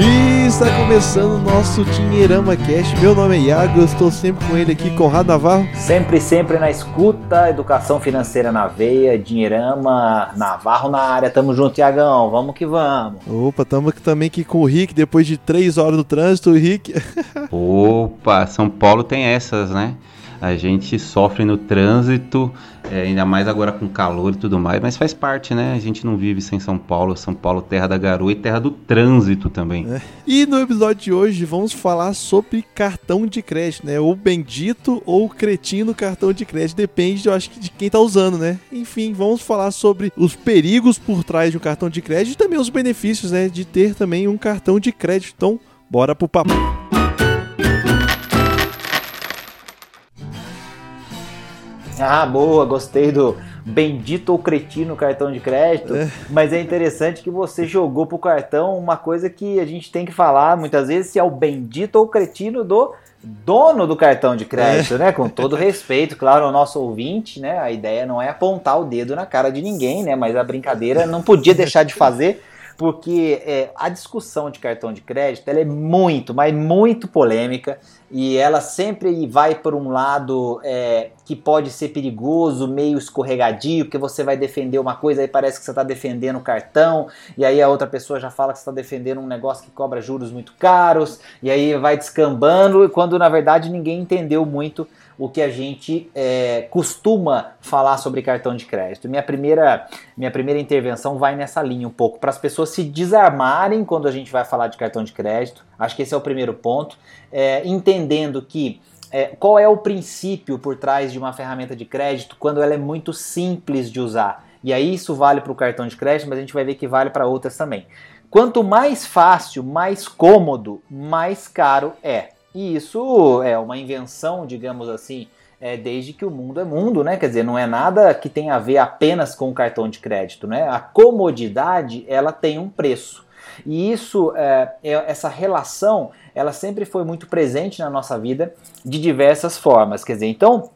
E está começando o nosso Dinheirama Cast. Meu nome é Iago, eu estou sempre com ele aqui, Conrado Navarro. Sempre, sempre na escuta, educação financeira na veia, Dinheirama, Navarro na área. Tamo junto, Iagão, vamos que vamos. Opa, tamo aqui também aqui com o Rick, depois de três horas no trânsito, o Rick. Opa, São Paulo tem essas, né? A gente sofre no trânsito, é, ainda mais agora com calor e tudo mais, mas faz parte, né? A gente não vive sem São Paulo. São Paulo, terra da garoa e terra do trânsito também. É. E no episódio de hoje vamos falar sobre cartão de crédito, né? Ou bendito ou cretino cartão de crédito. Depende, eu acho, de quem tá usando, né? Enfim, vamos falar sobre os perigos por trás de um cartão de crédito e também os benefícios, né? De ter também um cartão de crédito. Então, bora pro papo. Ah, boa, gostei do bendito ou cretino cartão de crédito. É. Mas é interessante que você jogou pro cartão uma coisa que a gente tem que falar muitas vezes se é o bendito ou cretino do dono do cartão de crédito, é. né? Com todo respeito, claro, ao nosso ouvinte, né? A ideia não é apontar o dedo na cara de ninguém, né? Mas a brincadeira não podia deixar de fazer porque é, a discussão de cartão de crédito ela é muito, mas muito polêmica e ela sempre vai por um lado é, que pode ser perigoso, meio escorregadio, porque você vai defender uma coisa e parece que você está defendendo o cartão, e aí a outra pessoa já fala que você está defendendo um negócio que cobra juros muito caros, e aí vai descambando, quando na verdade ninguém entendeu muito o que a gente é, costuma falar sobre cartão de crédito. Minha primeira, minha primeira intervenção vai nessa linha um pouco, para as pessoas se desarmarem quando a gente vai falar de cartão de crédito. Acho que esse é o primeiro ponto. É, entendendo que é, qual é o princípio por trás de uma ferramenta de crédito quando ela é muito simples de usar. E aí isso vale para o cartão de crédito, mas a gente vai ver que vale para outras também. Quanto mais fácil, mais cômodo, mais caro é. E isso é uma invenção, digamos assim, é, desde que o mundo é mundo, né? Quer dizer, não é nada que tenha a ver apenas com o cartão de crédito, né? A comodidade, ela tem um preço. E isso, é, é, essa relação, ela sempre foi muito presente na nossa vida de diversas formas. Quer dizer, então,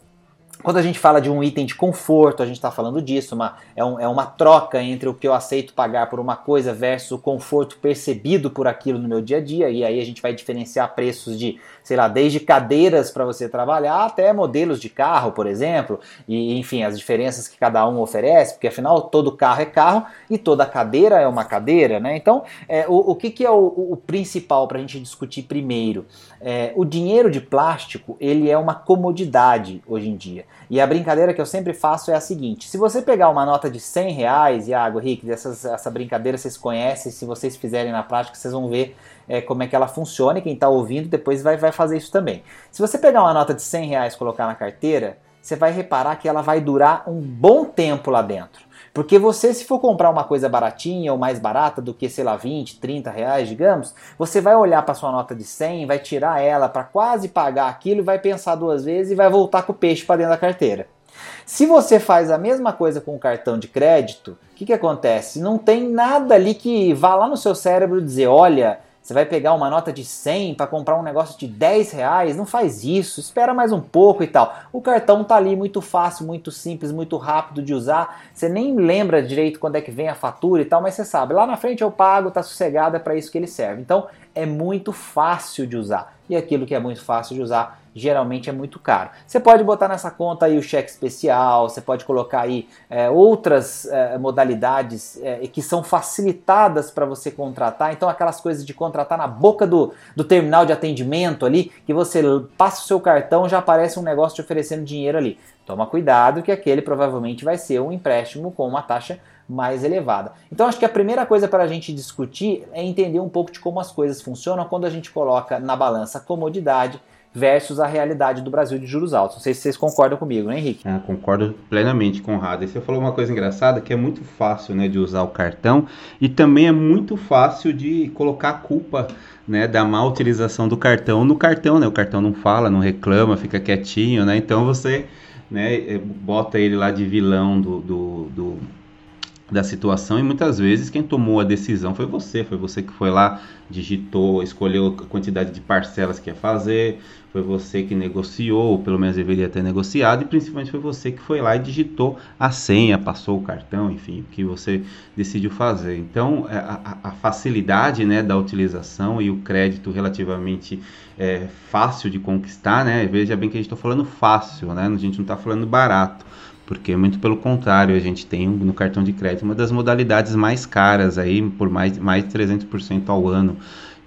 quando a gente fala de um item de conforto, a gente está falando disso, uma, é, um, é, uma troca entre o que eu aceito pagar por uma coisa versus o conforto percebido por aquilo no meu dia a dia, e aí a gente vai diferenciar preços de, sei lá, desde cadeiras para você trabalhar até modelos de carro, por exemplo, e enfim, as diferenças que cada um oferece, porque afinal todo carro é carro e toda cadeira é uma cadeira, né? Então, é, o, o que, que é o, o principal para a gente discutir primeiro? É, o dinheiro de plástico, ele é uma comodidade hoje em dia. E a brincadeira que eu sempre faço é a seguinte: se você pegar uma nota de 100 reais, Iago, Rick, essas, essa brincadeira vocês conhecem, se vocês fizerem na prática, vocês vão ver é, como é que ela funciona. E quem está ouvindo depois vai, vai fazer isso também. Se você pegar uma nota de 100 reais e colocar na carteira, você vai reparar que ela vai durar um bom tempo lá dentro. Porque você, se for comprar uma coisa baratinha ou mais barata do que, sei lá, 20, 30 reais, digamos, você vai olhar para sua nota de 100, vai tirar ela para quase pagar aquilo, vai pensar duas vezes e vai voltar com o peixe para dentro da carteira. Se você faz a mesma coisa com o cartão de crédito, o que, que acontece? Não tem nada ali que vá lá no seu cérebro dizer: olha, você vai pegar uma nota de 100 para comprar um negócio de 10 reais? Não faz isso, espera mais um pouco e tal. O cartão tá ali muito fácil, muito simples, muito rápido de usar. Você nem lembra direito quando é que vem a fatura e tal, mas você sabe, lá na frente eu pago, tá sossegado, é para isso que ele serve. Então é muito fácil de usar. E aquilo que é muito fácil de usar geralmente é muito caro. Você pode botar nessa conta aí o cheque especial, você pode colocar aí é, outras é, modalidades é, que são facilitadas para você contratar. Então, aquelas coisas de contratar na boca do, do terminal de atendimento ali, que você passa o seu cartão já aparece um negócio te oferecendo dinheiro ali. Toma cuidado que aquele provavelmente vai ser um empréstimo com uma taxa mais elevada. Então acho que a primeira coisa para a gente discutir é entender um pouco de como as coisas funcionam quando a gente coloca na balança comodidade versus a realidade do Brasil de juros altos. Não sei se vocês concordam comigo, né, Henrique? Ah, concordo plenamente, Conrado. E você falou uma coisa engraçada que é muito fácil né, de usar o cartão e também é muito fácil de colocar a culpa né, da má utilização do cartão no cartão. Né? O cartão não fala, não reclama, fica quietinho, né? Então você né, bota ele lá de vilão do, do, do da situação e muitas vezes quem tomou a decisão foi você, foi você que foi lá, digitou, escolheu a quantidade de parcelas que ia fazer, foi você que negociou, ou pelo menos deveria ter negociado, e principalmente foi você que foi lá e digitou a senha, passou o cartão, enfim, o que você decidiu fazer. Então, é, a, a facilidade né, da utilização e o crédito relativamente é, fácil de conquistar, né? Veja bem que a gente está falando fácil, né? A gente não está falando barato porque muito pelo contrário, a gente tem no cartão de crédito uma das modalidades mais caras aí, por mais, mais de 300% ao ano.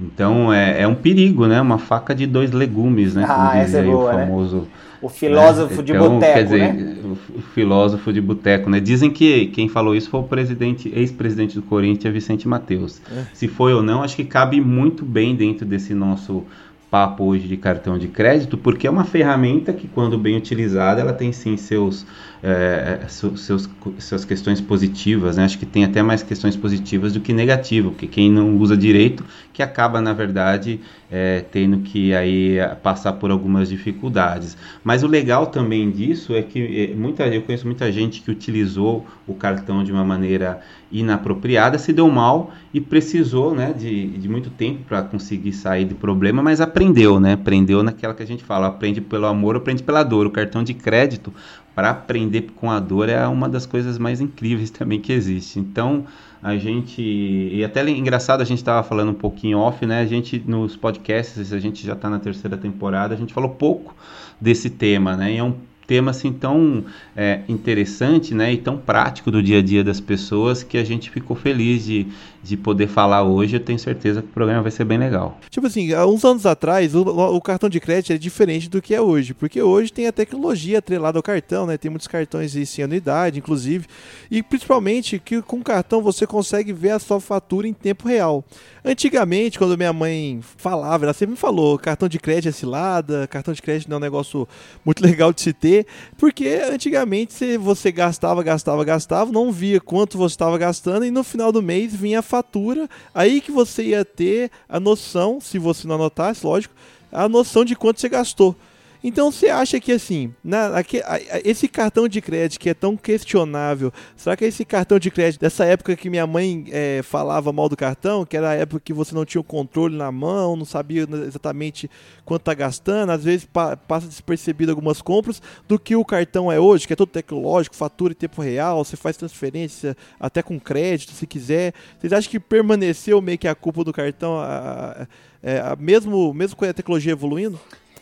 Então é, é um perigo, né? Uma faca de dois legumes, né? Ah, essa é boa, o né? famoso. Né? O filósofo né? de então, boteco, quer dizer, né? O filósofo de boteco, né? Dizem que quem falou isso foi o presidente, ex-presidente do Corinthians, Vicente Mateus. É. Se foi ou não, acho que cabe muito bem dentro desse nosso papo hoje de cartão de crédito, porque é uma ferramenta que, quando bem utilizada, ela tem sim seus, é, seus, suas questões positivas, né? Acho que tem até mais questões positivas do que negativas, porque quem não usa direito, que acaba, na verdade, é, tendo que aí passar por algumas dificuldades. Mas o legal também disso é que é, muita, eu conheço muita gente que utilizou o cartão de uma maneira inapropriada, se deu mal e precisou né, de, de muito tempo para conseguir sair do problema, mas aprendeu, né? Aprendeu naquela que a gente fala, aprende pelo amor, aprende pela dor. O cartão de crédito, para aprender com a dor, é uma das coisas mais incríveis também que existe. Então, a gente. E até engraçado, a gente estava falando um pouquinho off, né? A gente, nos podcasts, a gente já está na terceira temporada, a gente falou pouco desse tema, né? E é um tema assim tão é, interessante né, e tão prático do dia a dia das pessoas que a gente ficou feliz de, de poder falar hoje. Eu tenho certeza que o programa vai ser bem legal. Tipo assim, há uns anos atrás, o, o cartão de crédito é diferente do que é hoje, porque hoje tem a tecnologia atrelada ao cartão, né? Tem muitos cartões sem anuidade, inclusive, e principalmente que com cartão você consegue ver a sua fatura em tempo real. Antigamente, quando minha mãe falava, ela sempre me falou: cartão de crédito é cilada, cartão de crédito não é um negócio muito legal de se ter, porque antigamente você gastava, gastava, gastava, não via quanto você estava gastando e no final do mês vinha a fatura, aí que você ia ter a noção, se você não anotasse, lógico, a noção de quanto você gastou. Então você acha que assim, na, aqui, a, a, esse cartão de crédito que é tão questionável, será que é esse cartão de crédito dessa época que minha mãe é, falava mal do cartão, que era a época que você não tinha o controle na mão, não sabia exatamente quanto tá gastando, às vezes pa, passa despercebido algumas compras, do que o cartão é hoje, que é todo tecnológico, fatura em tempo real, você faz transferência até com crédito se quiser. Vocês acham que permaneceu meio que a culpa do cartão, a, a, mesmo, mesmo com a tecnologia evoluindo?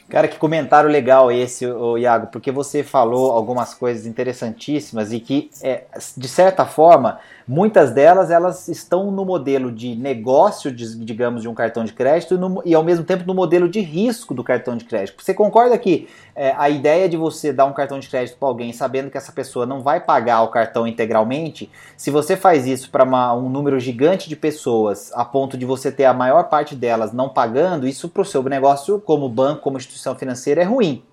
Cara, que comentário legal esse, o Iago, porque você falou algumas coisas interessantíssimas e que, é, de certa forma, Muitas delas elas estão no modelo de negócio, digamos, de um cartão de crédito e, no, e ao mesmo tempo no modelo de risco do cartão de crédito. Você concorda que é, a ideia de você dar um cartão de crédito para alguém sabendo que essa pessoa não vai pagar o cartão integralmente, se você faz isso para um número gigante de pessoas, a ponto de você ter a maior parte delas não pagando, isso para o seu negócio como banco, como instituição financeira é ruim.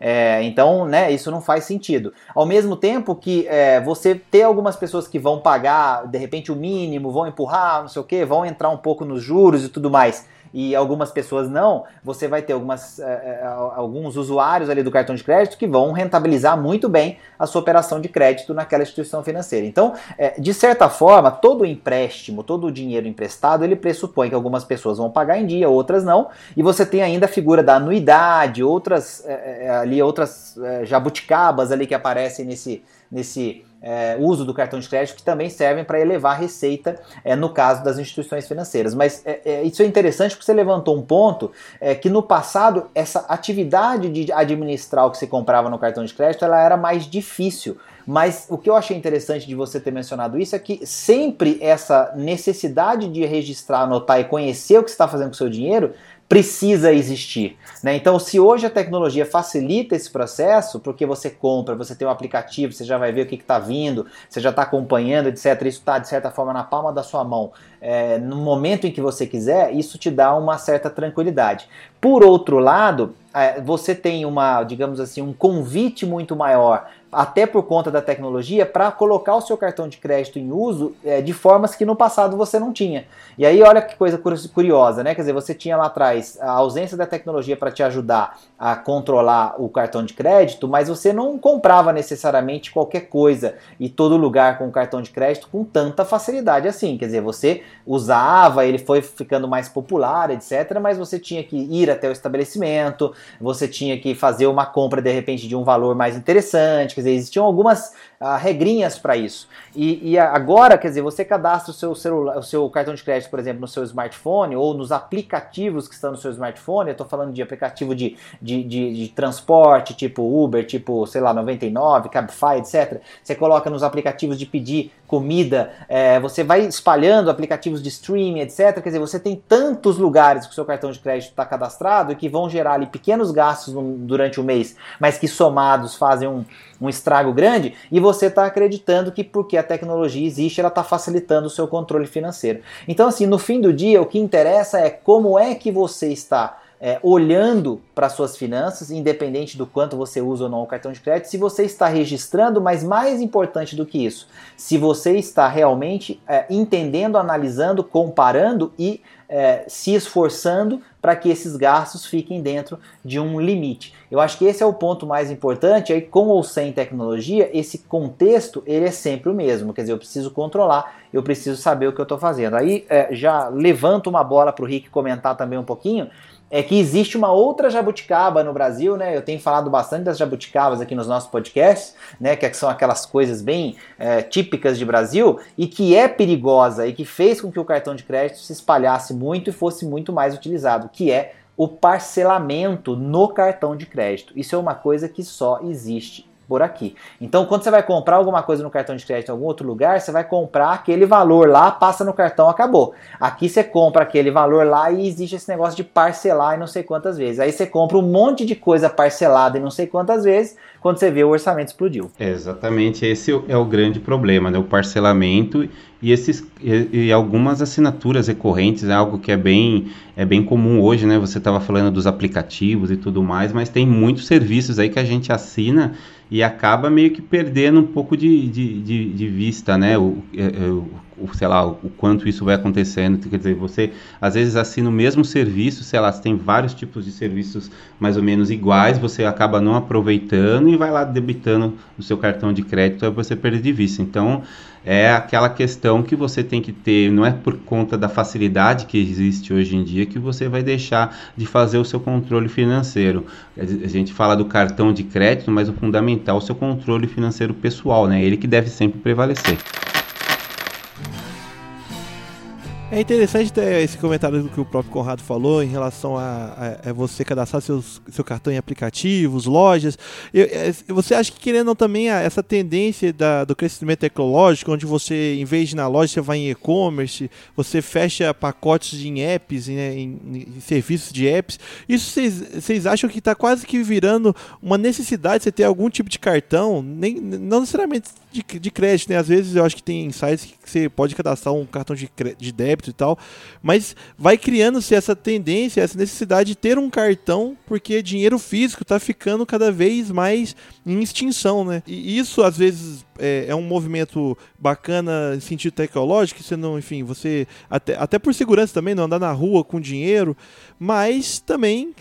É, então, né, isso não faz sentido. Ao mesmo tempo que é, você ter algumas pessoas que vão pagar, de repente, o mínimo, vão empurrar, não sei o que, vão entrar um pouco nos juros e tudo mais e algumas pessoas não, você vai ter algumas, é, alguns usuários ali do cartão de crédito que vão rentabilizar muito bem a sua operação de crédito naquela instituição financeira. Então, é, de certa forma, todo empréstimo, todo o dinheiro emprestado, ele pressupõe que algumas pessoas vão pagar em dia, outras não, e você tem ainda a figura da anuidade, outras ali outras jabuticabas ali que aparecem nesse, nesse é, uso do cartão de crédito que também servem para elevar a receita é, no caso das instituições financeiras. Mas é, é isso é interessante porque você levantou um ponto é, que no passado essa atividade de administrar o que se comprava no cartão de crédito ela era mais difícil. Mas o que eu achei interessante de você ter mencionado isso é que sempre essa necessidade de registrar, anotar e conhecer o que está fazendo com o seu dinheiro precisa existir. Né? Então, se hoje a tecnologia facilita esse processo, porque você compra, você tem um aplicativo, você já vai ver o que está vindo, você já está acompanhando, etc. Isso está, de certa forma, na palma da sua mão. É, no momento em que você quiser, isso te dá uma certa tranquilidade. Por outro lado, é, você tem uma, digamos assim, um convite muito maior até por conta da tecnologia, para colocar o seu cartão de crédito em uso é, de formas que no passado você não tinha. E aí, olha que coisa curiosa, né? Quer dizer, você tinha lá atrás a ausência da tecnologia para te ajudar a controlar o cartão de crédito, mas você não comprava necessariamente qualquer coisa e todo lugar com o cartão de crédito com tanta facilidade assim. Quer dizer, você usava, ele foi ficando mais popular, etc., mas você tinha que ir até o estabelecimento, você tinha que fazer uma compra de repente de um valor mais interessante Existiam algumas uh, regrinhas para isso. E, e, agora, quer dizer, você cadastra o seu celular, o seu cartão de crédito, por exemplo, no seu smartphone ou nos aplicativos que estão no seu smartphone. Eu estou falando de aplicativo de, de, de, de, transporte, tipo Uber, tipo, sei lá, 99, Cabify, etc. Você coloca nos aplicativos de pedir comida, é, você vai espalhando aplicativos de streaming, etc. Quer dizer, você tem tantos lugares que o seu cartão de crédito está cadastrado e que vão gerar ali pequenos gastos no, durante o mês, mas que somados fazem um, um estrago grande, e você está acreditando que porque a tecnologia existe, ela está facilitando o seu controle financeiro. Então, assim, no fim do dia, o que interessa é como é que você está é, olhando para suas finanças, independente do quanto você usa ou não o cartão de crédito, se você está registrando, mas mais importante do que isso, se você está realmente é, entendendo, analisando, comparando e é, se esforçando para que esses gastos fiquem dentro de um limite. Eu acho que esse é o ponto mais importante. Aí, com ou sem tecnologia, esse contexto ele é sempre o mesmo. Quer dizer, eu preciso controlar, eu preciso saber o que eu estou fazendo. Aí é, já levanto uma bola para o Rick comentar também um pouquinho é que existe uma outra jabuticaba no Brasil, né? Eu tenho falado bastante das jabuticabas aqui nos nossos podcasts, né? Que são aquelas coisas bem é, típicas de Brasil e que é perigosa e que fez com que o cartão de crédito se espalhasse muito e fosse muito mais utilizado, que é o parcelamento no cartão de crédito. Isso é uma coisa que só existe por aqui. Então, quando você vai comprar alguma coisa no cartão de crédito em algum outro lugar, você vai comprar aquele valor lá, passa no cartão, acabou. Aqui você compra aquele valor lá e existe esse negócio de parcelar e não sei quantas vezes. Aí você compra um monte de coisa parcelada e não sei quantas vezes, quando você vê o orçamento explodiu. exatamente, esse é o grande problema, né? O parcelamento e esses e, e, algumas assinaturas recorrentes é algo que é bem é bem comum hoje, né? Você estava falando dos aplicativos e tudo mais, mas tem muitos serviços aí que a gente assina e acaba meio que perdendo um pouco de, de, de, de vista, né? O, é, é, o, o, sei lá, o quanto isso vai acontecendo. Quer dizer, você às vezes assina o mesmo serviço, sei lá, você tem vários tipos de serviços mais ou menos iguais, você acaba não aproveitando e vai lá debitando no seu cartão de crédito, aí você perde de vista. Então, é aquela questão que você tem que ter, não é por conta da facilidade que existe hoje em dia que você vai deixar de fazer o seu controle financeiro. A gente fala do cartão de crédito, mas o fundamental é o seu controle financeiro pessoal, né? Ele que deve sempre prevalecer. É interessante ter esse comentário do que o próprio Conrado falou em relação a, a, a você cadastrar seus, seu cartão em aplicativos, lojas. Eu, é, você acha que querendo também a, essa tendência da, do crescimento tecnológico, onde você, em vez de ir na loja, você vai em e-commerce, você fecha pacotes em apps, né, em, em serviços de apps. Isso vocês acham que está quase que virando uma necessidade de você ter algum tipo de cartão, nem, não necessariamente de, de crédito, né? Às vezes eu acho que tem sites que você pode cadastrar um cartão de, de débito e tal, mas vai criando-se essa tendência, essa necessidade de ter um cartão, porque dinheiro físico está ficando cada vez mais em extinção, né? E isso às vezes é, é, um movimento bacana em sentido tecnológico, você não, enfim, você até, até por segurança também não andar na rua com dinheiro, mas também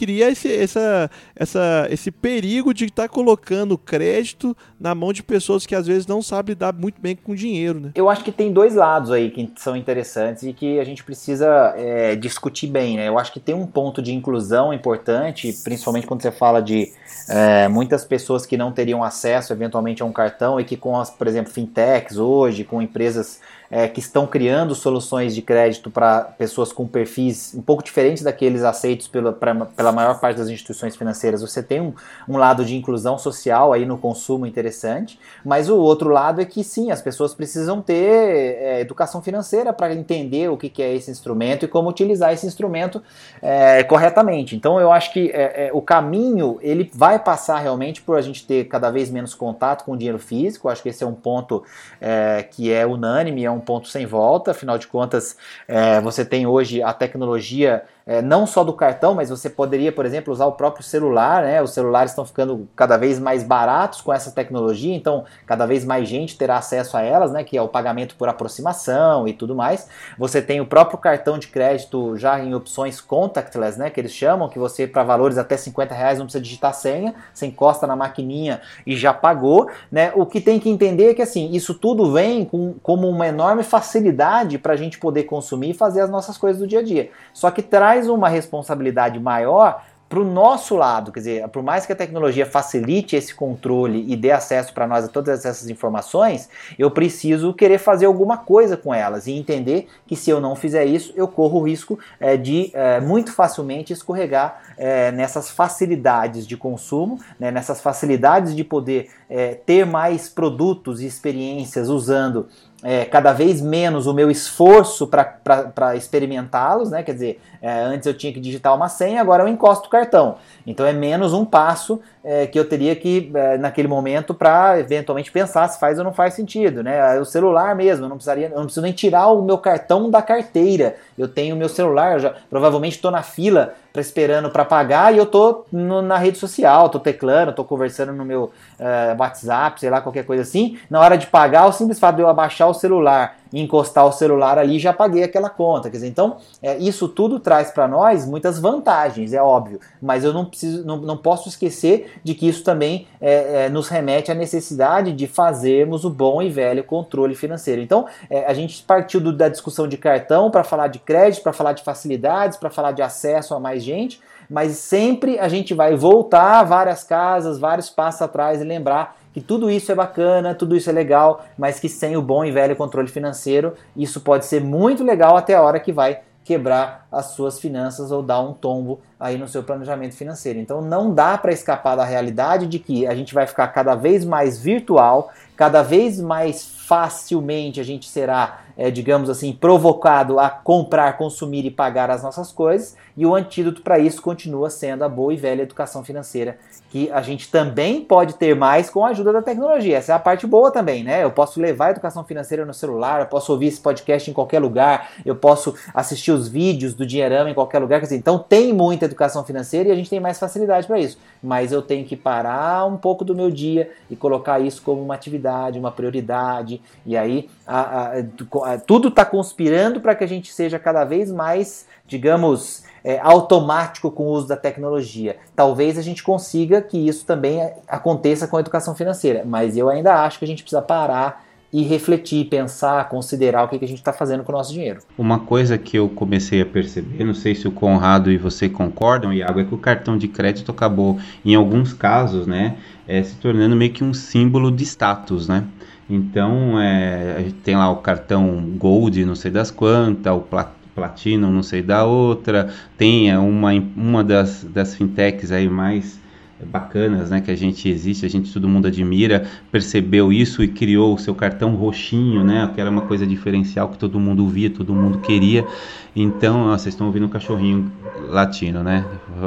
cria esse, essa, essa, esse perigo de estar tá colocando crédito na mão de pessoas que às vezes não sabem lidar muito bem com dinheiro. Né? Eu acho que tem dois lados aí que são interessantes e que a gente precisa é, discutir bem. Né? Eu acho que tem um ponto de inclusão importante, principalmente quando você fala de é, muitas pessoas que não teriam acesso eventualmente a um cartão e que com as, por exemplo, fintechs hoje, com empresas é, que estão criando soluções de crédito para pessoas com perfis um pouco diferentes daqueles aceitos pela, pra, pela maior parte das instituições financeiras. Você tem um, um lado de inclusão social aí no consumo interessante, mas o outro lado é que sim, as pessoas precisam ter é, educação financeira para entender o que, que, é esse instrumento e como utilizar esse instrumento é, corretamente. Então eu acho que é, é, o caminho ele vai passar realmente por a gente ter cada vez menos contato com o dinheiro físico. Eu acho que esse é um ponto é, que é unânime, é um um ponto sem volta, afinal de contas, é, você tem hoje a tecnologia é, não só do cartão, mas você poderia, por exemplo, usar o próprio celular, né? Os celulares estão ficando cada vez mais baratos com essa tecnologia, então cada vez mais gente terá acesso a elas, né? Que é o pagamento por aproximação e tudo mais. Você tem o próprio cartão de crédito já em opções contactless, né? Que eles chamam, que você, para valores até 50 reais, não precisa digitar senha, você encosta na maquininha e já pagou, né? O que tem que entender é que assim, isso tudo vem com, como uma enorme facilidade para a gente poder consumir e fazer as nossas coisas do dia a dia. Só que traz uma responsabilidade maior para o nosso lado, quer dizer, por mais que a tecnologia facilite esse controle e dê acesso para nós a todas essas informações, eu preciso querer fazer alguma coisa com elas e entender que se eu não fizer isso, eu corro o risco é, de é, muito facilmente escorregar é, nessas facilidades de consumo, né, nessas facilidades de poder ter mais produtos e experiências usando é, cada vez menos o meu esforço para experimentá-los, né? Quer dizer, é, antes eu tinha que digitar uma senha, agora eu encosto o cartão. Então é menos um passo é, que eu teria que, é, naquele momento, para eventualmente pensar se faz ou não faz sentido. Né? O celular mesmo, eu não, precisaria, eu não preciso nem tirar o meu cartão da carteira. Eu tenho o meu celular, eu já provavelmente estou na fila pra, esperando para pagar e eu estou na rede social, estou teclando, estou conversando no meu uh, WhatsApp, sei lá, qualquer coisa assim. Na hora de pagar, o simples fato de eu abaixar o celular encostar o celular ali, já paguei aquela conta. Quer dizer, então, é, isso tudo traz para nós muitas vantagens, é óbvio, mas eu não, preciso, não, não posso esquecer de que isso também é, é, nos remete à necessidade de fazermos o bom e velho controle financeiro. Então, é, a gente partiu do, da discussão de cartão para falar de crédito, para falar de facilidades, para falar de acesso a mais gente, mas sempre a gente vai voltar várias casas, vários passos atrás e lembrar que tudo isso é bacana, tudo isso é legal, mas que sem o bom e velho controle financeiro, isso pode ser muito legal até a hora que vai quebrar as suas finanças ou dar um tombo aí no seu planejamento financeiro. Então não dá para escapar da realidade de que a gente vai ficar cada vez mais virtual, cada vez mais facilmente a gente será, é, digamos assim, provocado a comprar, consumir e pagar as nossas coisas, e o antídoto para isso continua sendo a boa e velha educação financeira que a gente também pode ter mais com a ajuda da tecnologia. Essa é a parte boa também, né? Eu posso levar a educação financeira no celular, eu posso ouvir esse podcast em qualquer lugar, eu posso assistir os vídeos do Dinheirama em qualquer lugar. Quer dizer, então tem muita educação financeira e a gente tem mais facilidade para isso. Mas eu tenho que parar um pouco do meu dia e colocar isso como uma atividade, uma prioridade. E aí a, a, tudo está conspirando para que a gente seja cada vez mais, digamos, é, automático com o uso da tecnologia. Talvez a gente consiga que isso também aconteça com a educação financeira, mas eu ainda acho que a gente precisa parar e refletir, pensar, considerar o que, que a gente está fazendo com o nosso dinheiro. Uma coisa que eu comecei a perceber, não sei se o Conrado e você concordam, Iago, é que o cartão de crédito acabou, em alguns casos, né, é, se tornando meio que um símbolo de status, né? Então, é, tem lá o cartão Gold, não sei das quantas, o Platinum, não sei da outra, tem uma, uma das, das fintechs aí mais bacanas, né, que a gente existe, a gente todo mundo admira, percebeu isso e criou o seu cartão roxinho, né, que era uma coisa diferencial que todo mundo via, todo mundo queria. Então, ó, vocês estão ouvindo um cachorrinho latino, né?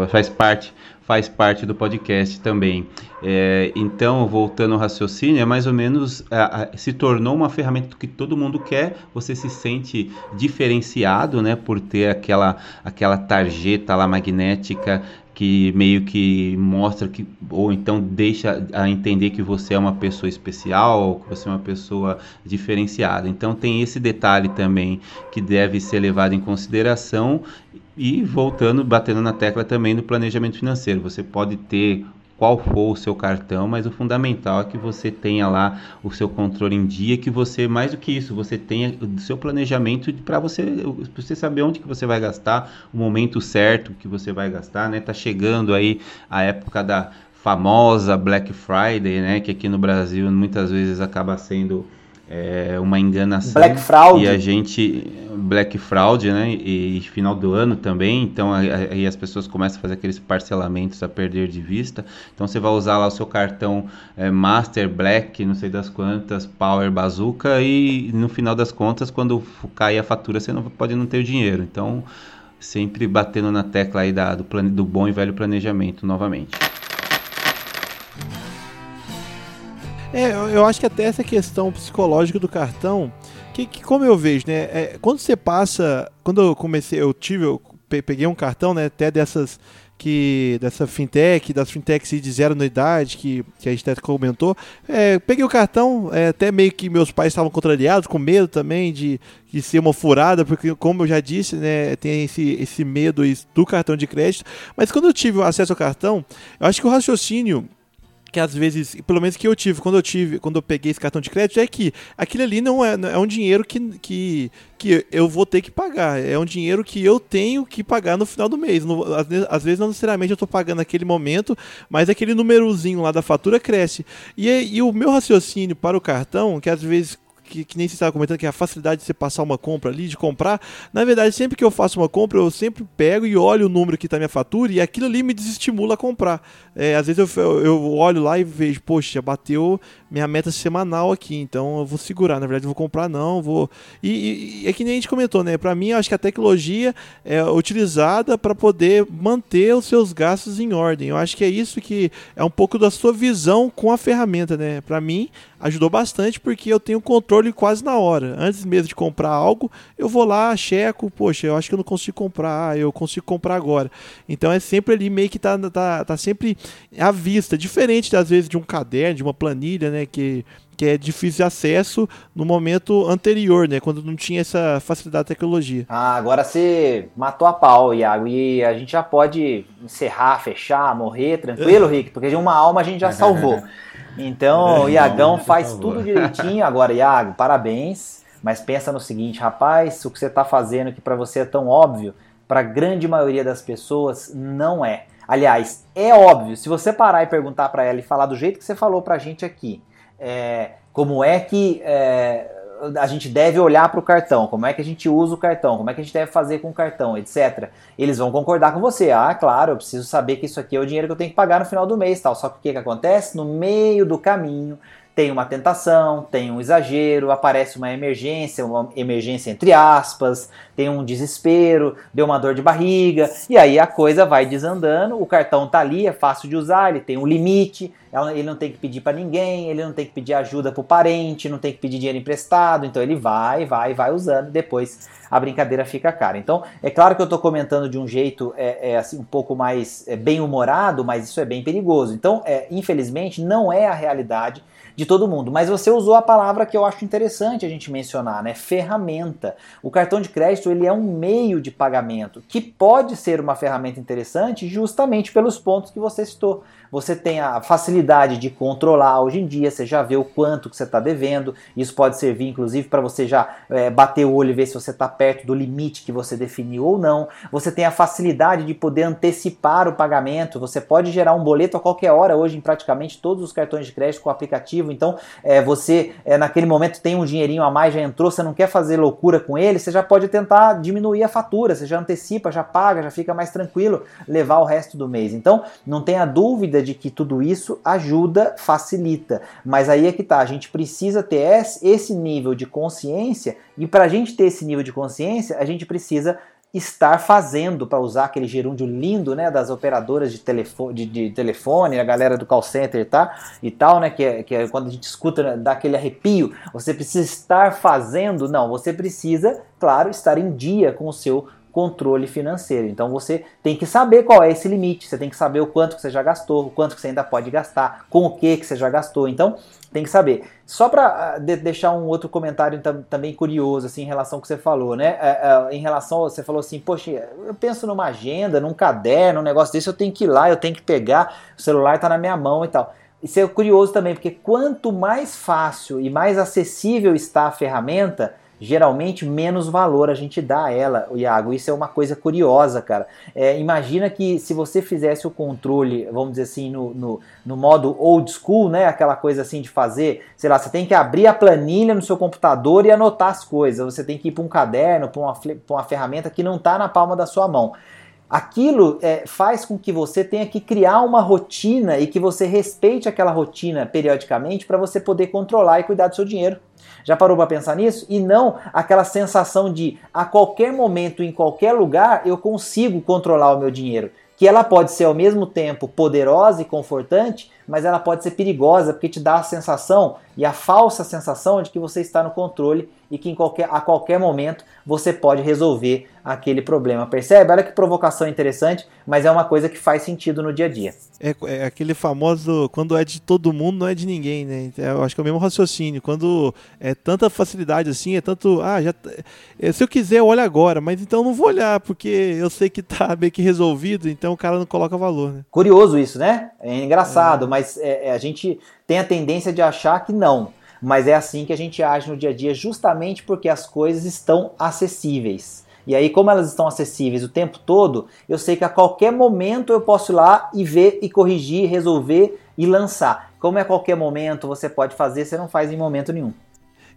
Faz parte faz parte do podcast também. É, então, voltando ao raciocínio, é mais ou menos a, se tornou uma ferramenta que todo mundo quer. Você se sente diferenciado, né, por ter aquela aquela tarjeta lá magnética que meio que mostra que ou então deixa a entender que você é uma pessoa especial, que você é uma pessoa diferenciada. Então tem esse detalhe também que deve ser levado em consideração e voltando, batendo na tecla também do planejamento financeiro. Você pode ter qual for o seu cartão, mas o fundamental é que você tenha lá o seu controle em dia, que você, mais do que isso, você tenha o seu planejamento para você, você saber onde que você vai gastar, o momento certo que você vai gastar, né? Tá chegando aí a época da famosa Black Friday, né? Que aqui no Brasil muitas vezes acaba sendo é uma enganação. Black Fraud. E a gente. Black Fraud, né? E, e final do ano também. Então aí as pessoas começam a fazer aqueles parcelamentos a perder de vista. Então você vai usar lá o seu cartão é, Master, Black, não sei das quantas, Power Bazooka. E no final das contas, quando cair a fatura, você não pode não ter o dinheiro. Então sempre batendo na tecla aí da, do, plane, do bom e velho planejamento novamente. É, eu acho que até essa questão psicológica do cartão, que, que como eu vejo, né? É, quando você passa. Quando eu comecei, eu tive, eu peguei um cartão, né, até dessas que dessa fintech, das fintechs de zero anuidade, que, que a gente até comentou. É, peguei o cartão, é, até meio que meus pais estavam contrariados, com medo também de, de ser uma furada, porque, como eu já disse, né, tem esse, esse medo do cartão de crédito. Mas quando eu tive acesso ao cartão, eu acho que o raciocínio que às vezes, pelo menos que eu tive, quando eu tive, quando eu peguei esse cartão de crédito, é que aquilo ali não é, é um dinheiro que, que, que eu vou ter que pagar. É um dinheiro que eu tenho que pagar no final do mês. No, às, às, vezes, não necessariamente eu estou pagando naquele momento, mas aquele númerozinho lá da fatura cresce. E, e o meu raciocínio para o cartão, que às vezes que, que nem você estava comentando, que é a facilidade de você passar uma compra ali, de comprar. Na verdade, sempre que eu faço uma compra, eu sempre pego e olho o número que está minha fatura e aquilo ali me desestimula a comprar. É, às vezes eu, eu olho lá e vejo, poxa, bateu minha meta semanal aqui, então eu vou segurar. Na verdade, vou comprar, não, vou. E, e, é que nem a gente comentou, né? Para mim, eu acho que a tecnologia é utilizada para poder manter os seus gastos em ordem. Eu acho que é isso que é um pouco da sua visão com a ferramenta, né? Para mim, ajudou bastante porque eu tenho controle quase na hora. Antes mesmo de comprar algo, eu vou lá, checo, poxa, eu acho que eu não consigo comprar, ah, eu consigo comprar agora. Então é sempre ali meio que tá, tá, tá sempre à vista, diferente às vezes de um caderno, de uma planilha, né, que que é difícil de acesso no momento anterior, né? Quando não tinha essa facilidade da tecnologia. Ah, agora você matou a pau, Iago, e a gente já pode encerrar, fechar, morrer, tranquilo, Rick? Porque de uma alma a gente já salvou. Então, o Iagão faz tudo direitinho. Agora, Iago, parabéns. Mas pensa no seguinte, rapaz, o que você está fazendo que para você é tão óbvio, para a grande maioria das pessoas não é. Aliás, é óbvio. Se você parar e perguntar para ela e falar do jeito que você falou para a gente aqui, é, como é que é, a gente deve olhar para o cartão, como é que a gente usa o cartão, como é que a gente deve fazer com o cartão, etc. Eles vão concordar com você. Ah, claro, eu preciso saber que isso aqui é o dinheiro que eu tenho que pagar no final do mês, tal. Só que o que, que acontece? No meio do caminho, tem uma tentação, tem um exagero, aparece uma emergência, uma emergência entre aspas, tem um desespero, deu uma dor de barriga, e aí a coisa vai desandando, o cartão tá ali, é fácil de usar, ele tem um limite, ele não tem que pedir para ninguém, ele não tem que pedir ajuda pro parente, não tem que pedir dinheiro emprestado, então ele vai, vai, vai usando, depois a brincadeira fica cara. Então, é claro que eu estou comentando de um jeito é, é assim um pouco mais é, bem humorado, mas isso é bem perigoso. Então, é, infelizmente, não é a realidade de todo mundo. Mas você usou a palavra que eu acho interessante a gente mencionar, né? Ferramenta. O cartão de crédito ele é um meio de pagamento que pode ser uma ferramenta interessante justamente pelos pontos que você citou você tem a facilidade de controlar hoje em dia, você já vê o quanto que você está devendo, isso pode servir inclusive para você já é, bater o olho e ver se você está perto do limite que você definiu ou não. Você tem a facilidade de poder antecipar o pagamento, você pode gerar um boleto a qualquer hora hoje em praticamente todos os cartões de crédito com o aplicativo, então é, você é, naquele momento tem um dinheirinho a mais, já entrou, você não quer fazer loucura com ele, você já pode tentar diminuir a fatura, você já antecipa, já paga, já fica mais tranquilo levar o resto do mês. Então não tenha dúvida de que tudo isso ajuda, facilita. Mas aí é que tá, a gente precisa ter esse nível de consciência, e para a gente ter esse nível de consciência, a gente precisa estar fazendo, para usar aquele gerúndio lindo, né, das operadoras de telefone, de, de, telefone, a galera do call center tá, e tal, né, que é, que é quando a gente escuta, né, dá aquele arrepio, você precisa estar fazendo, não, você precisa, claro, estar em dia com o seu controle financeiro. Então você tem que saber qual é esse limite, você tem que saber o quanto que você já gastou, o quanto que você ainda pode gastar, com o que que você já gastou. Então tem que saber. Só para uh, de deixar um outro comentário tam também curioso assim em relação ao que você falou, né? Uh, uh, em relação você falou assim, poxa, eu penso numa agenda, num caderno, um negócio desse, eu tenho que ir lá, eu tenho que pegar, o celular está na minha mão e tal. Isso é curioso também, porque quanto mais fácil e mais acessível está a ferramenta, geralmente menos valor a gente dá a ela, Iago. Isso é uma coisa curiosa, cara. É, imagina que se você fizesse o controle, vamos dizer assim, no, no, no, modo old school, né? Aquela coisa assim de fazer, sei lá, você tem que abrir a planilha no seu computador e anotar as coisas. Você tem que ir para um caderno, para uma, uma ferramenta que não está na palma da sua mão. Aquilo é, faz com que você tenha que criar uma rotina e que você respeite aquela rotina periodicamente para você poder controlar e cuidar do seu dinheiro. Já parou para pensar nisso? E não aquela sensação de a qualquer momento, em qualquer lugar, eu consigo controlar o meu dinheiro. Que ela pode ser ao mesmo tempo poderosa e confortante, mas ela pode ser perigosa porque te dá a sensação e a falsa sensação de que você está no controle e que em qualquer, a qualquer momento você pode resolver aquele problema. Percebe? Olha que provocação interessante, mas é uma coisa que faz sentido no dia a dia. É, é aquele famoso quando é de todo mundo, não é de ninguém, né? Eu acho que é o mesmo raciocínio. Quando é tanta facilidade assim, é tanto. Ah, já. É, se eu quiser, eu olho agora, mas então não vou olhar, porque eu sei que tá meio que resolvido, então o cara não coloca valor, né? Curioso isso, né? É engraçado, é. Mas é, é, a gente tem a tendência de achar que não mas é assim que a gente age no dia a dia, justamente porque as coisas estão acessíveis. E aí, como elas estão acessíveis o tempo todo, eu sei que a qualquer momento eu posso ir lá e ver e corrigir, resolver e lançar. Como é a qualquer momento você pode fazer, você não faz em momento nenhum.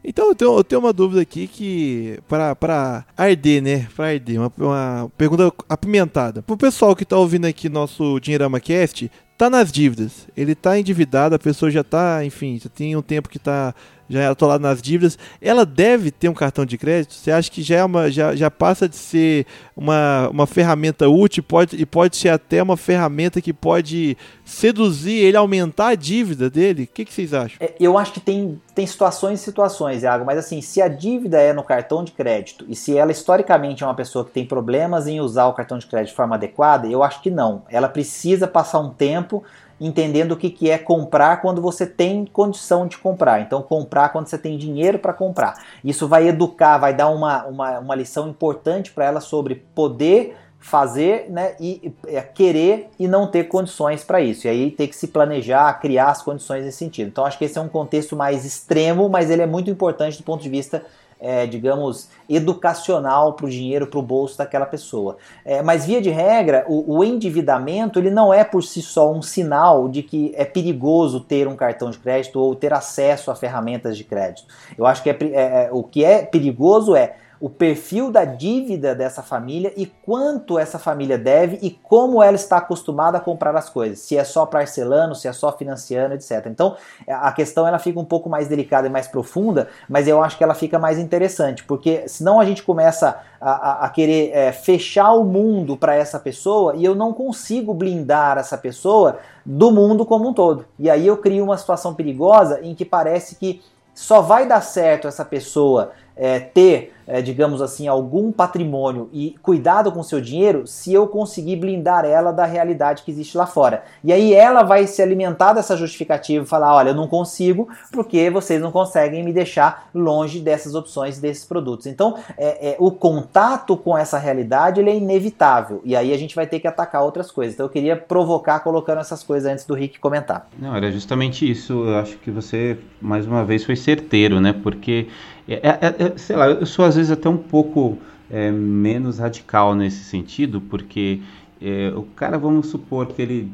Então eu tenho, eu tenho uma dúvida aqui que. para arder, né? Para arder, uma, uma pergunta apimentada. Pro pessoal que tá ouvindo aqui nosso Dinheirama Cast, tá nas dívidas. Ele tá endividado, a pessoa já tá, enfim, já tem um tempo que tá já é atolado nas dívidas, ela deve ter um cartão de crédito? Você acha que já, é uma, já, já passa de ser uma, uma ferramenta útil pode, e pode ser até uma ferramenta que pode seduzir ele, aumentar a dívida dele? O que, que vocês acham? É, eu acho que tem, tem situações e situações, Iago, mas assim, se a dívida é no cartão de crédito e se ela historicamente é uma pessoa que tem problemas em usar o cartão de crédito de forma adequada, eu acho que não. Ela precisa passar um tempo entendendo o que, que é comprar quando você tem condição de comprar. Então, comprar quando você tem dinheiro para comprar. Isso vai educar, vai dar uma, uma, uma lição importante para ela sobre poder fazer né, e é, querer e não ter condições para isso. E aí tem que se planejar, criar as condições nesse sentido. Então, acho que esse é um contexto mais extremo, mas ele é muito importante do ponto de vista é, digamos, educacional para o dinheiro, para o bolso daquela pessoa. É, mas, via de regra, o, o, endividamento ele não é por si só um sinal de que é perigoso ter um cartão de crédito ou ter acesso a ferramentas de crédito. Eu acho que é, é, é o que é perigoso é o perfil da dívida dessa família e quanto essa família deve e como ela está acostumada a comprar as coisas. Se é só parcelando, se é só financiando, etc. Então, a questão ela fica um pouco mais delicada e mais profunda, mas eu acho que ela fica mais interessante, porque senão a gente começa a, a, a querer é, fechar o mundo para essa pessoa e eu não consigo blindar essa pessoa do mundo como um todo. E aí eu crio uma situação perigosa em que parece que só vai dar certo essa pessoa é, ter é, digamos assim, algum patrimônio e cuidado com seu dinheiro se eu conseguir blindar ela da realidade que existe lá fora. E aí ela vai se alimentar dessa justificativa e falar: olha, eu não consigo porque vocês não conseguem me deixar longe dessas opções, desses produtos. Então, é, é, o contato com essa realidade ele é inevitável e aí a gente vai ter que atacar outras coisas. Então, eu queria provocar colocando essas coisas antes do Rick comentar. Não, era justamente isso. Eu acho que você, mais uma vez, foi certeiro, né? Porque, é, é, é sei lá, eu sou às vezes até um pouco é, menos radical nesse sentido, porque é, o cara, vamos supor que ele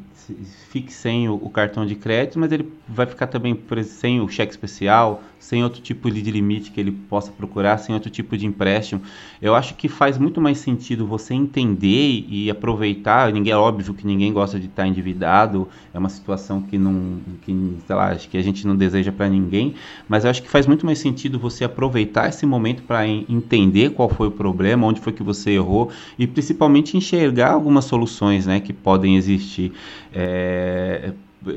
fique sem o, o, cartão de crédito, mas ele vai ficar também sem o cheque especial, sem outro tipo de limite que ele possa procurar, sem outro tipo de empréstimo. Eu acho que faz muito mais sentido você entender e aproveitar. Ninguém é óbvio que ninguém gosta de estar endividado, é uma situação que não, que, sei lá, acho que a gente não deseja para ninguém, mas eu acho que faz muito mais sentido você aproveitar esse momento para entender qual foi o problema, onde foi que você errou e principalmente enxergar algumas soluções, né, que podem existir. É,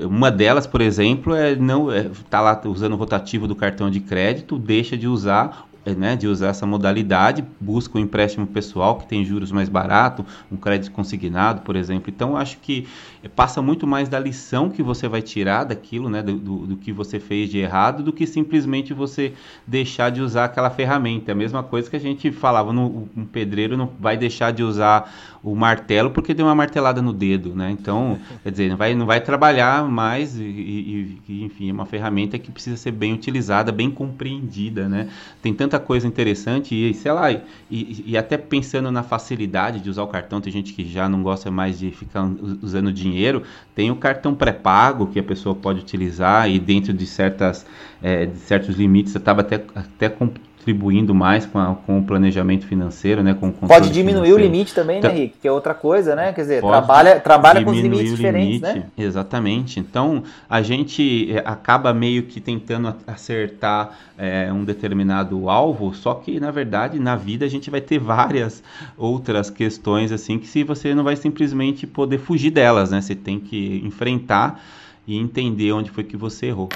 uma delas, por exemplo, é não é, tá lá usando o rotativo do cartão de crédito, deixa de usar é, né, de usar essa modalidade, busca um empréstimo pessoal que tem juros mais barato, um crédito consignado, por exemplo. Então, acho que passa muito mais da lição que você vai tirar daquilo, né, do, do, que você fez de errado, do que simplesmente você deixar de usar aquela ferramenta. É a mesma coisa que a gente falava, no, um pedreiro não vai deixar de usar o martelo porque deu uma martelada no dedo, né? Então, quer dizer, não vai, não vai trabalhar mais e, e, e enfim, é uma ferramenta que precisa ser bem utilizada, bem compreendida, né? Tem tanta coisa interessante e, sei lá, e, e, até pensando na facilidade de usar o cartão, tem gente que já não gosta mais de ficar usando dinheiro, tem o cartão pré-pago que a pessoa pode utilizar e dentro de certas é, de certos limites, eu estava até, até contribuindo mais com, a, com o planejamento financeiro, né? Com o Pode diminuir financeiro. o limite também, né, Rick? Que é outra coisa, né? Quer dizer, trabalha, trabalha com os limites diferentes, limite, né? Exatamente. Então, a gente eh, acaba meio que tentando acertar é, um determinado alvo, só que, na verdade, na vida a gente vai ter várias outras questões, assim, que se você não vai simplesmente poder fugir delas, né? Você tem que enfrentar e entender onde foi que você errou.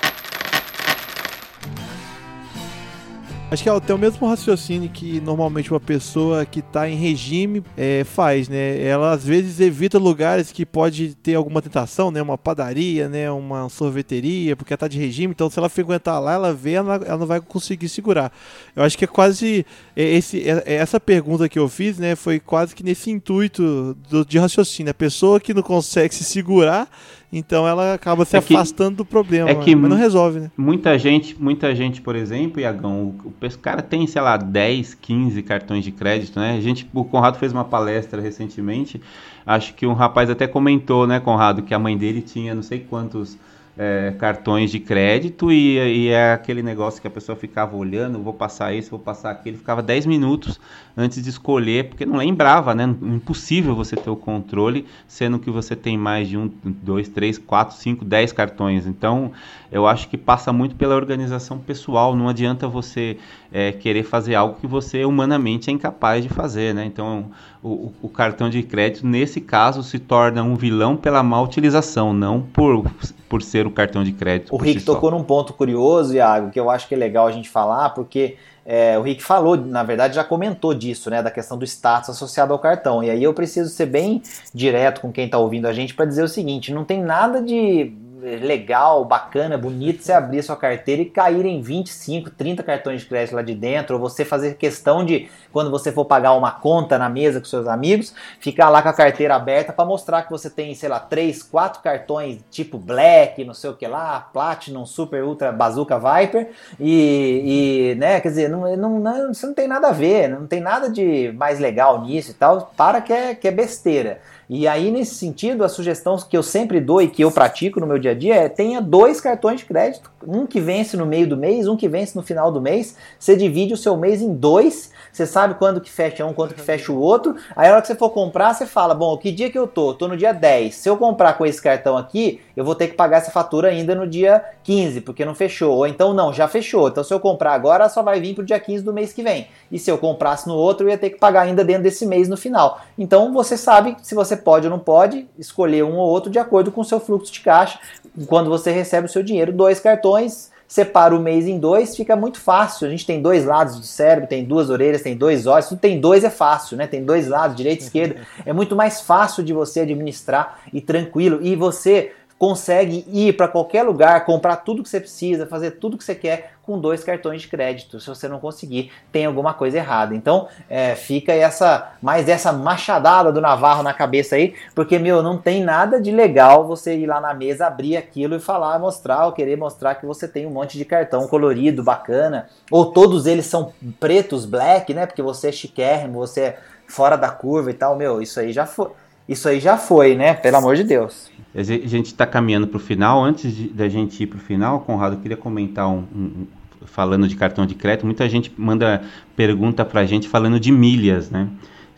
Acho que é até o mesmo raciocínio que normalmente uma pessoa que está em regime é, faz, né? Ela às vezes evita lugares que pode ter alguma tentação, né? Uma padaria, né? Uma sorveteria, porque ela está de regime. Então, se ela frequentar lá, ela vê, ela, ela não vai conseguir segurar. Eu acho que é quase é, esse, é, é, essa pergunta que eu fiz, né? Foi quase que nesse intuito do, de raciocínio. A pessoa que não consegue se segurar então ela acaba se é afastando do problema, é que mas não resolve, né? Muita gente, muita gente, por exemplo, Iagão, o, o cara tem, sei lá, 10, 15 cartões de crédito, né? A gente, o Conrado fez uma palestra recentemente, acho que um rapaz até comentou, né, Conrado, que a mãe dele tinha não sei quantos é, cartões de crédito e, e, é aquele negócio que a pessoa ficava olhando, vou passar esse, vou passar aquele, ficava 10 minutos antes de escolher, porque não lembrava, né? Impossível você ter o controle, sendo que você tem mais de um, dois, três, quatro, cinco, dez cartões. Então, eu acho que passa muito pela organização pessoal. Não adianta você é, querer fazer algo que você humanamente é incapaz de fazer, né? Então, o, o, cartão de crédito, nesse caso, se torna um vilão pela má utilização, não por, por ser o cartão de crédito. O Rick si tocou num ponto curioso, Iago, que eu acho que é legal a gente falar, porque é, o Rick falou, na verdade já comentou disso, né, da questão do status associado ao cartão. E aí eu preciso ser bem direto com quem está ouvindo a gente para dizer o seguinte: não tem nada de legal, bacana, bonito você abrir sua carteira e cair em 25, 30 cartões de crédito lá de dentro, ou você fazer questão de, quando você for pagar uma conta na mesa com seus amigos, ficar lá com a carteira aberta para mostrar que você tem, sei lá, 3, 4 cartões tipo Black, não sei o que lá, Platinum, Super, Ultra, Bazooka, Viper, e, e né, quer dizer, não, não, não, isso não tem nada a ver, não tem nada de mais legal nisso e tal, para que é, que é besteira. E aí, nesse sentido, a sugestão que eu sempre dou e que eu pratico no meu dia a dia é tenha dois cartões de crédito, um que vence no meio do mês, um que vence no final do mês. Você divide o seu mês em dois, você sabe quando que fecha um, quando que fecha o outro. Aí, na hora que você for comprar, você fala: Bom, que dia que eu tô? Tô no dia 10. Se eu comprar com esse cartão aqui, eu vou ter que pagar essa fatura ainda no dia 15, porque não fechou. Ou então, não, já fechou. Então, se eu comprar agora, só vai vir pro dia 15 do mês que vem. E se eu comprasse no outro, eu ia ter que pagar ainda dentro desse mês no final. Então, você sabe se você pode ou não pode escolher um ou outro de acordo com o seu fluxo de caixa. Quando você recebe o seu dinheiro, dois cartões, separa o mês em dois, fica muito fácil. A gente tem dois lados do cérebro, tem duas orelhas, tem dois olhos, tudo tem dois é fácil, né? Tem dois lados, direita e esquerda. É muito mais fácil de você administrar e tranquilo. E você consegue ir para qualquer lugar, comprar tudo que você precisa, fazer tudo que você quer com dois cartões de crédito. Se você não conseguir, tem alguma coisa errada. Então, é, fica essa mais essa machadada do Navarro na cabeça aí, porque meu, não tem nada de legal você ir lá na mesa, abrir aquilo e falar, mostrar, ou querer mostrar que você tem um monte de cartão colorido, bacana, ou todos eles são pretos, black, né? Porque você é chiquérrimo, você é fora da curva e tal, meu, isso aí já foi. Isso aí já foi, né? Pelo amor de Deus. A gente está caminhando para o final. Antes de, da gente ir para o final, Conrado, eu queria comentar um, um, falando de cartão de crédito. Muita gente manda pergunta para a gente falando de milhas, né?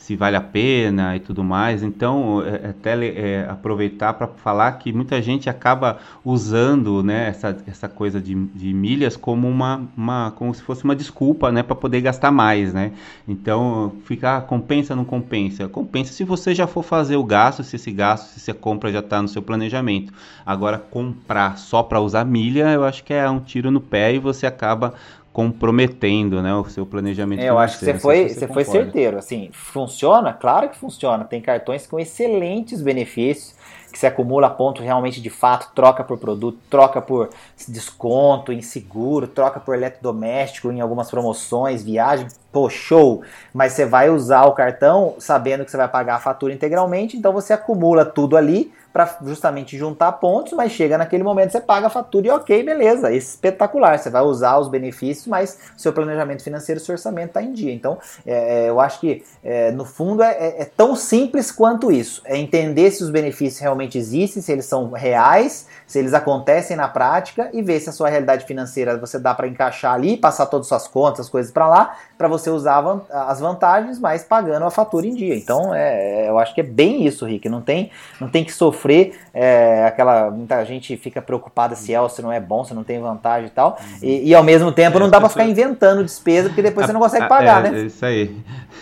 Se vale a pena e tudo mais. Então, é, é até é, aproveitar para falar que muita gente acaba usando né, essa, essa coisa de, de milhas como uma, uma como se fosse uma desculpa né, para poder gastar mais. Né? Então, ficar ah, compensa não compensa? Compensa se você já for fazer o gasto, se esse gasto, se você compra já está no seu planejamento. Agora, comprar só para usar milha, eu acho que é um tiro no pé e você acaba comprometendo né, o seu planejamento é, Eu acho que você foi, você, foi certeiro. Assim, funciona? Claro que funciona. Tem cartões com excelentes benefícios que se acumula a ponto realmente de fato, troca por produto, troca por desconto em seguro, troca por eletrodoméstico em algumas promoções, viagem, pô, show. Mas você vai usar o cartão sabendo que você vai pagar a fatura integralmente, então você acumula tudo ali para justamente juntar pontos, mas chega naquele momento você paga a fatura e ok, beleza, espetacular. Você vai usar os benefícios, mas seu planejamento financeiro, seu orçamento está em dia. Então, é, é, eu acho que é, no fundo é, é, é, tão simples quanto isso. É entender se os benefícios realmente existem, se eles são reais, se eles acontecem na prática e ver se a sua realidade financeira você dá para encaixar ali, passar todas as suas contas, as coisas para lá, para você usar as vantagens, mas pagando a fatura em dia. Então, é, eu acho que é bem isso, Rick. Não tem, não tem que sofrer é, aquela. Muita gente fica preocupada se é ou se não é bom, se não tem vantagem e tal. E, e, ao mesmo tempo é, não dá para ficar inventando despesa, porque depois você não consegue pagar, é, né? É isso aí.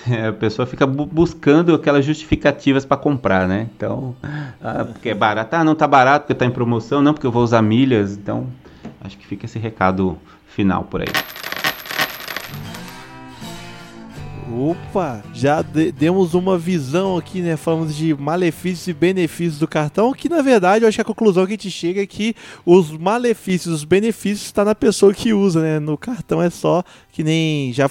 A pessoa fica bu buscando aquelas justificativas para comprar, né? Então, ah, porque é barato. Ah, não tá barato porque tá em promoção, não, porque eu vou usar milhas. Então, acho que fica esse recado final por aí. Opa, já de demos uma visão aqui, né? Falamos de malefícios e benefícios do cartão, que na verdade eu acho que a conclusão que a gente chega é que os malefícios, os benefícios está na pessoa que usa, né? No cartão é só que nem já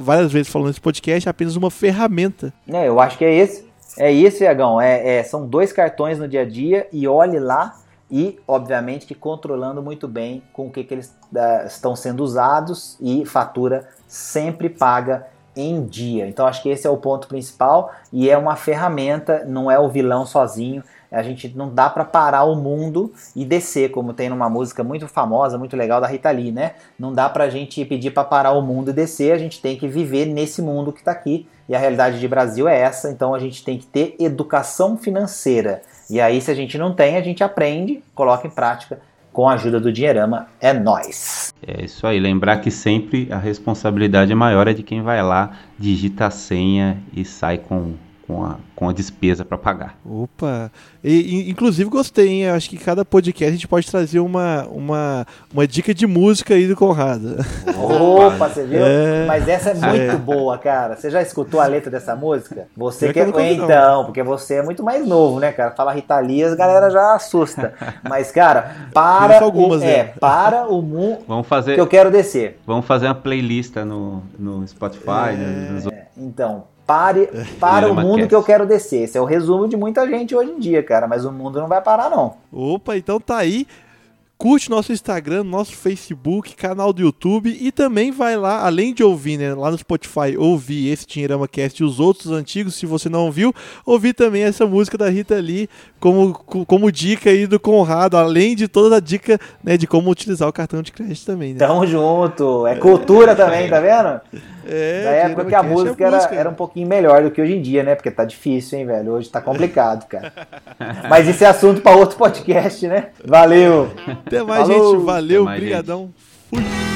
várias vezes falando nesse podcast, é apenas uma ferramenta. É, eu acho que é esse. É isso, Iagão. É, é, são dois cartões no dia a dia e olhe lá e, obviamente, que controlando muito bem com o que, que eles uh, estão sendo usados e fatura sempre paga em dia. Então acho que esse é o ponto principal e é uma ferramenta, não é o vilão sozinho. A gente não dá para parar o mundo e descer, como tem numa música muito famosa, muito legal da Rita Lee, né? Não dá pra gente pedir para parar o mundo e descer, a gente tem que viver nesse mundo que está aqui. E a realidade de Brasil é essa, então a gente tem que ter educação financeira. E aí se a gente não tem, a gente aprende, coloca em prática com a ajuda do Dinheirama, é nós. É isso aí, lembrar que sempre a responsabilidade maior é de quem vai lá, digita a senha e sai com com a, com a despesa para pagar. Opa! E, inclusive gostei, hein? Eu acho que cada podcast a gente pode trazer uma, uma, uma dica de música aí do Conrado. Opa, você viu? É... Mas essa é muito é. boa, cara. Você já escutou a letra dessa música? Você é que é... Então, porque você é muito mais novo, né, cara? Fala Rita Lee, a galera já assusta. Mas, cara, para algumas, o, é, né? para o mundo vamos fazer, que eu quero descer. Vamos fazer uma playlist no, no Spotify. É... Nos... Então, Pare, para o mundo que eu quero descer. Esse é o resumo de muita gente hoje em dia, cara. Mas o mundo não vai parar, não. Opa, então tá aí. Curte nosso Instagram, nosso Facebook, canal do YouTube e também vai lá, além de ouvir, né, lá no Spotify, ouvir esse Dinheirama Cast e os outros antigos, se você não viu, ouvir também essa música da Rita Lee como, como dica aí do Conrado, além de toda a dica, né, de como utilizar o cartão de crédito também, né? Tamo junto, é cultura também, tá vendo? É, da época que a música, é era, música era um pouquinho melhor do que hoje em dia, né? Porque tá difícil, hein, velho? Hoje tá complicado, cara. Mas isso é assunto para outro podcast, né? Valeu! Até mais, Falou. gente. Valeu, brigadão. Fui.